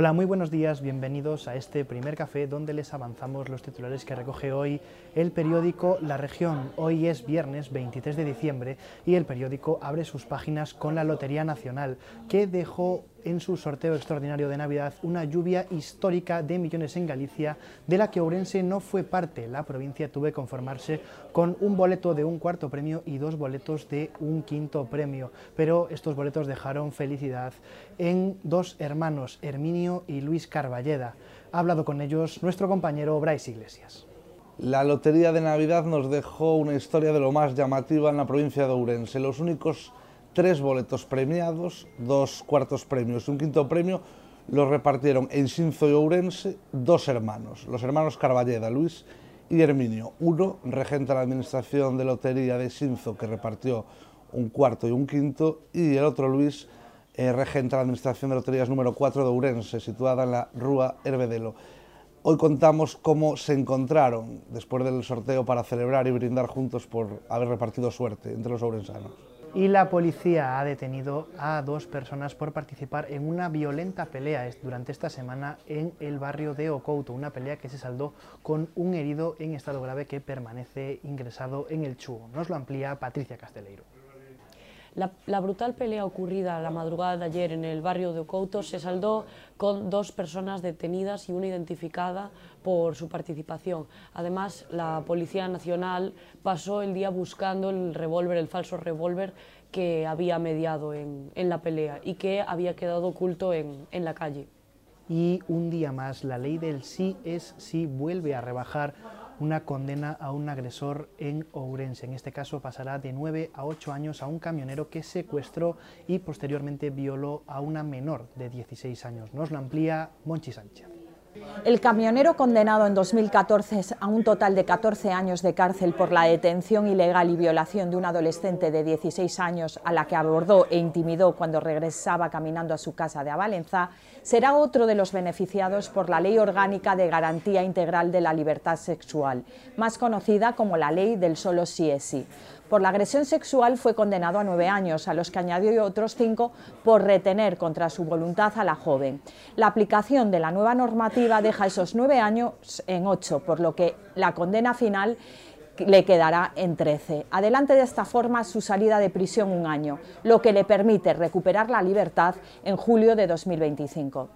Hola, muy buenos días, bienvenidos a este primer café donde les avanzamos los titulares que recoge hoy el periódico La Región. Hoy es viernes 23 de diciembre y el periódico abre sus páginas con la Lotería Nacional que dejó en su sorteo extraordinario de Navidad una lluvia histórica de millones en Galicia, de la que Ourense no fue parte. La provincia tuvo que conformarse con un boleto de un cuarto premio y dos boletos de un quinto premio, pero estos boletos dejaron felicidad en dos hermanos, Herminio y Luis Carballeda. Ha hablado con ellos nuestro compañero Bryce Iglesias. La Lotería de Navidad nos dejó una historia de lo más llamativa en la provincia de Ourense. Los únicos tres boletos premiados, dos cuartos premios y un quinto premio, los repartieron en Sinzo y Ourense dos hermanos, los hermanos Carballeda, Luis y Herminio. Uno, regente de la Administración de Lotería de Sinzo, que repartió un cuarto y un quinto, y el otro, Luis, eh, regente de la Administración de Loterías número 4 de Ourense, situada en la Rúa Herbedelo. Hoy contamos cómo se encontraron después del sorteo para celebrar y brindar juntos por haber repartido suerte entre los ourensanos y la policía ha detenido a dos personas por participar en una violenta pelea durante esta semana en el barrio de Ocouto, una pelea que se saldó con un herido en estado grave que permanece ingresado en el Chugo. Nos lo amplía Patricia Casteleiro. La, brutal pelea ocurrida la madrugada de ayer en el barrio de Ocouto se saldó con dos personas detenidas y una identificada por su participación. Además, la Policía Nacional pasó el día buscando el revólver, el falso revólver que había mediado en, la pelea y que había quedado oculto en la calle. Y un día más, la ley del sí es sí vuelve a rebajar una condena a un agresor en Ourense. En este caso pasará de 9 a 8 años a un camionero que secuestró y posteriormente violó a una menor de 16 años. Nos lo amplía Monchi Sánchez. El camionero condenado en 2014 a un total de 14 años de cárcel por la detención ilegal y violación de un adolescente de 16 años a la que abordó e intimidó cuando regresaba caminando a su casa de Avalenza, será otro de los beneficiados por la Ley Orgánica de Garantía Integral de la Libertad Sexual, más conocida como la Ley del Solo Sí es Sí. Por la agresión sexual fue condenado a nueve años, a los que añadió otros cinco por retener contra su voluntad a la joven. La aplicación de la nueva normativa deja esos nueve años en ocho, por lo que la condena final le quedará en 13. Adelante de esta forma su salida de prisión un año, lo que le permite recuperar la libertad en julio de 2025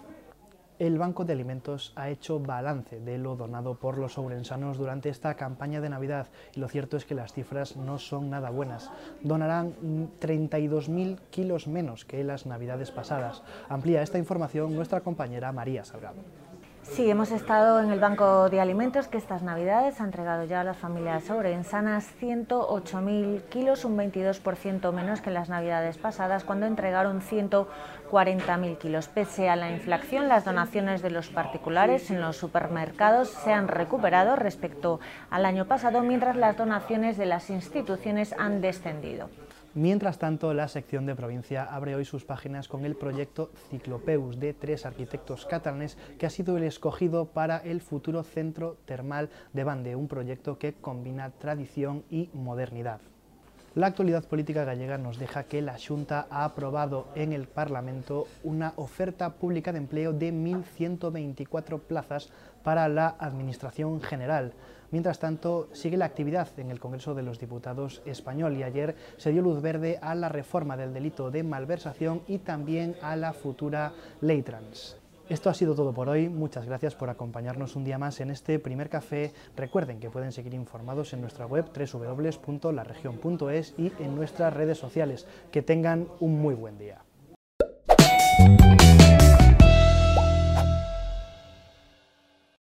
el Banco de Alimentos ha hecho balance de lo donado por los ourensanos durante esta campaña de Navidad y lo cierto es que las cifras no son nada buenas. Donarán 32.000 kilos menos que las Navidades pasadas. Amplía esta información nuestra compañera María Salgado. Sí, hemos estado en el Banco de Alimentos que estas Navidades ha entregado ya a las familias ourensanas 108.000 kilos, un 22% menos que en las Navidades pasadas, cuando entregaron 140.000 kilos. Pese a la inflación, las donaciones de los particulares en los supermercados se han recuperado respecto al año pasado, mientras las donaciones de las instituciones han descendido. Mientras tanto, la sección de provincia abre hoy sus páginas con el proyecto Ciclopeus de tres arquitectos catalanes que ha sido el escogido para el futuro centro termal de Bande, un proyecto que combina tradición y modernidad. La actualidad política gallega nos deja que la Junta ha aprobado en el Parlamento una oferta pública de empleo de 1.124 plazas para la Administración General. Mientras tanto, sigue la actividad en el Congreso de los Diputados español y ayer se dio luz verde a la reforma del delito de malversación y también a la futura ley trans. Esto ha sido todo por hoy, muchas gracias por acompañarnos un día más en este primer café. Recuerden que pueden seguir informados en nuestra web www.laregion.es y en nuestras redes sociales. Que tengan un muy buen día.